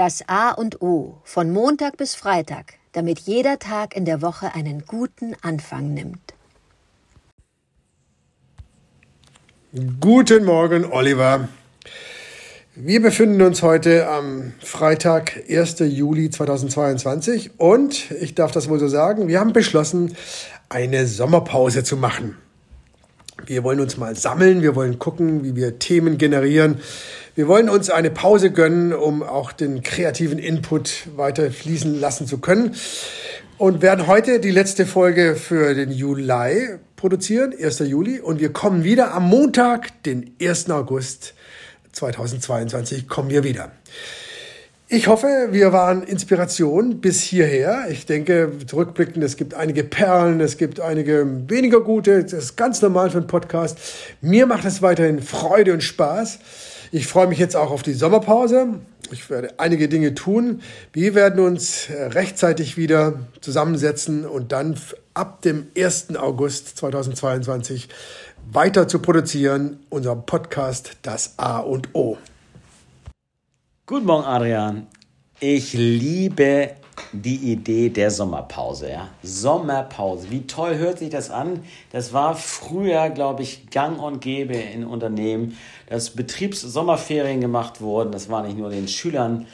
Das A und O von Montag bis Freitag, damit jeder Tag in der Woche einen guten Anfang nimmt. Guten Morgen, Oliver. Wir befinden uns heute am Freitag, 1. Juli 2022 und ich darf das wohl so sagen, wir haben beschlossen, eine Sommerpause zu machen. Wir wollen uns mal sammeln, wir wollen gucken, wie wir Themen generieren. Wir wollen uns eine Pause gönnen, um auch den kreativen Input weiter fließen lassen zu können. Und werden heute die letzte Folge für den Juli produzieren, 1. Juli. Und wir kommen wieder am Montag, den 1. August 2022 kommen wir wieder. Ich hoffe, wir waren Inspiration bis hierher. Ich denke, zurückblickend, es gibt einige Perlen, es gibt einige weniger gute. Das ist ganz normal für einen Podcast. Mir macht es weiterhin Freude und Spaß. Ich freue mich jetzt auch auf die Sommerpause. Ich werde einige Dinge tun. Wir werden uns rechtzeitig wieder zusammensetzen und dann ab dem 1. August 2022 weiter zu produzieren, unser Podcast Das A und O. Guten Morgen, Adrian. Ich liebe die Idee der Sommerpause. Ja? Sommerpause, wie toll hört sich das an? Das war früher, glaube ich, gang und gäbe in Unternehmen, dass Betriebssommerferien gemacht wurden. Das war nicht nur den Schülern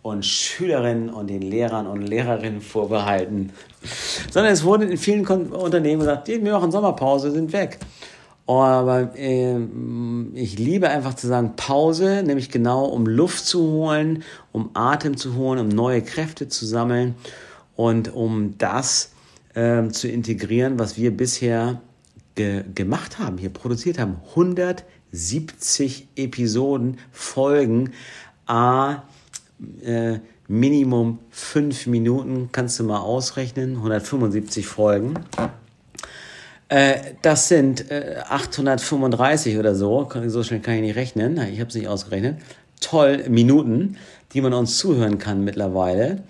und Schülerinnen und den Lehrern und Lehrerinnen vorbehalten, sondern es wurde in vielen Unternehmen gesagt, wir machen Sommerpause, sind weg. Aber äh, ich liebe einfach zu sagen Pause, nämlich genau um Luft zu holen, um Atem zu holen, um neue Kräfte zu sammeln und um das äh, zu integrieren, was wir bisher ge gemacht haben, hier produziert haben. 170 Episoden, Folgen, a äh, Minimum fünf Minuten, kannst du mal ausrechnen, 175 Folgen. Äh, das sind äh, 835 oder so, so schnell kann ich nicht rechnen, ich habe es nicht ausgerechnet. Toll, Minuten, die man uns zuhören kann mittlerweile.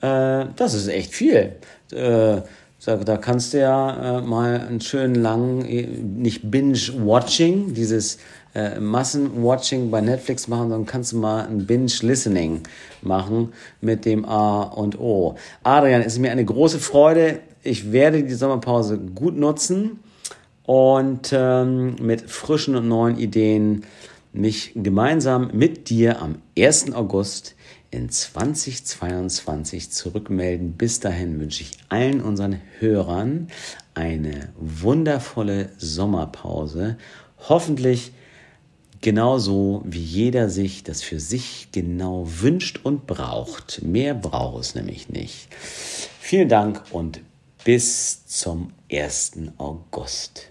Äh, das ist echt viel. Äh, da kannst du ja äh, mal einen schönen langen, äh, nicht Binge-Watching, dieses äh, Massen-Watching bei Netflix machen, sondern kannst du mal ein Binge-Listening machen mit dem A und O. Adrian, es ist mir eine große Freude, ich werde die Sommerpause gut nutzen und ähm, mit frischen und neuen Ideen mich gemeinsam mit dir am 1. August in 2022 zurückmelden. Bis dahin wünsche ich allen unseren Hörern eine wundervolle Sommerpause. Hoffentlich genauso, wie jeder sich das für sich genau wünscht und braucht. Mehr braucht es nämlich nicht. Vielen Dank und bis zum 1. August.